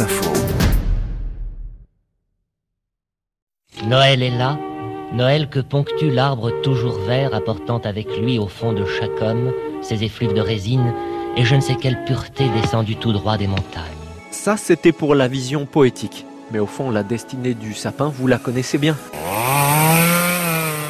Info. Noël est là, Noël que ponctue l'arbre toujours vert apportant avec lui au fond de chaque homme ses effluves de résine et je ne sais quelle pureté descendue tout droit des montagnes. Ça, c'était pour la vision poétique. Mais au fond, la destinée du sapin, vous la connaissez bien.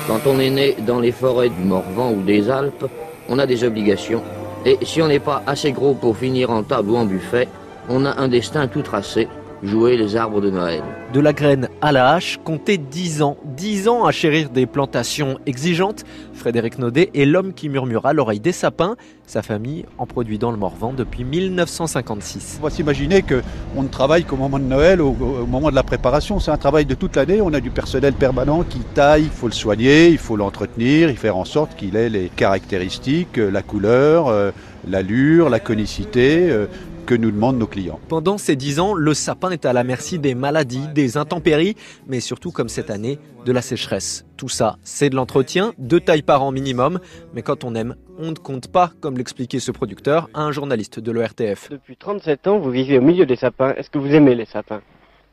Quand on est né dans les forêts du Morvan ou des Alpes, on a des obligations. Et si on n'est pas assez gros pour finir en table ou en buffet, on a un destin tout tracé jouer les arbres de Noël. De la graine à la hache, comptez 10 ans. 10 ans à chérir des plantations exigeantes. Frédéric Naudet est l'homme qui murmura l'oreille des sapins. Sa famille en produit dans le Morvan depuis 1956. On va s'imaginer qu'on ne travaille qu'au moment de Noël, au, au, moment de la préparation. C'est un travail de toute l'année. On a du personnel permanent qui taille, il faut le soigner, il faut l'entretenir, il faire en sorte qu'il ait les caractéristiques, la couleur, euh, l'allure, la conicité euh, que nous demandent nos clients. Pendant ces dix ans, le sapin est à la merci des maladies, des intempéries, mais surtout comme cette année, de la sécheresse. Tout ça, c'est de l'entretien, deux tailles par an minimum, mais quand on aime, on ne compte pas, comme l'expliquait ce producteur à un journaliste de l'ORTF. Depuis 37 ans, vous vivez au milieu des sapins. Est-ce que vous aimez les sapins?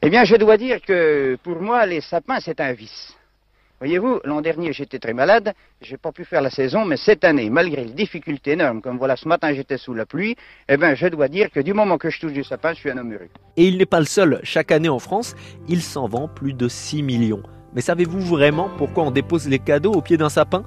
Eh bien, je dois dire que pour moi, les sapins, c'est un vice. Voyez-vous, l'an dernier, j'étais très malade, j'ai pas pu faire la saison, mais cette année, malgré les difficultés énormes, comme voilà, ce matin, j'étais sous la pluie, eh bien, je dois dire que du moment que je touche du sapin, je suis un homme heureux. Et il n'est pas le seul. Chaque année en France, il s'en vend plus de 6 millions. Mais savez-vous vraiment pourquoi on dépose les cadeaux au pied d'un sapin?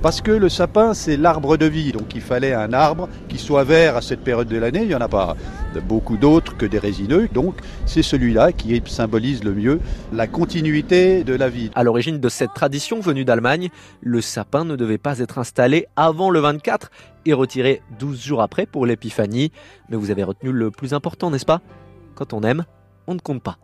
Parce que le sapin, c'est l'arbre de vie. Donc il fallait un arbre qui soit vert à cette période de l'année. Il n'y en a pas beaucoup d'autres que des résineux. Donc c'est celui-là qui symbolise le mieux la continuité de la vie. À l'origine de cette tradition venue d'Allemagne, le sapin ne devait pas être installé avant le 24 et retiré 12 jours après pour l'épiphanie. Mais vous avez retenu le plus important, n'est-ce pas? Quand on aime, on ne compte pas.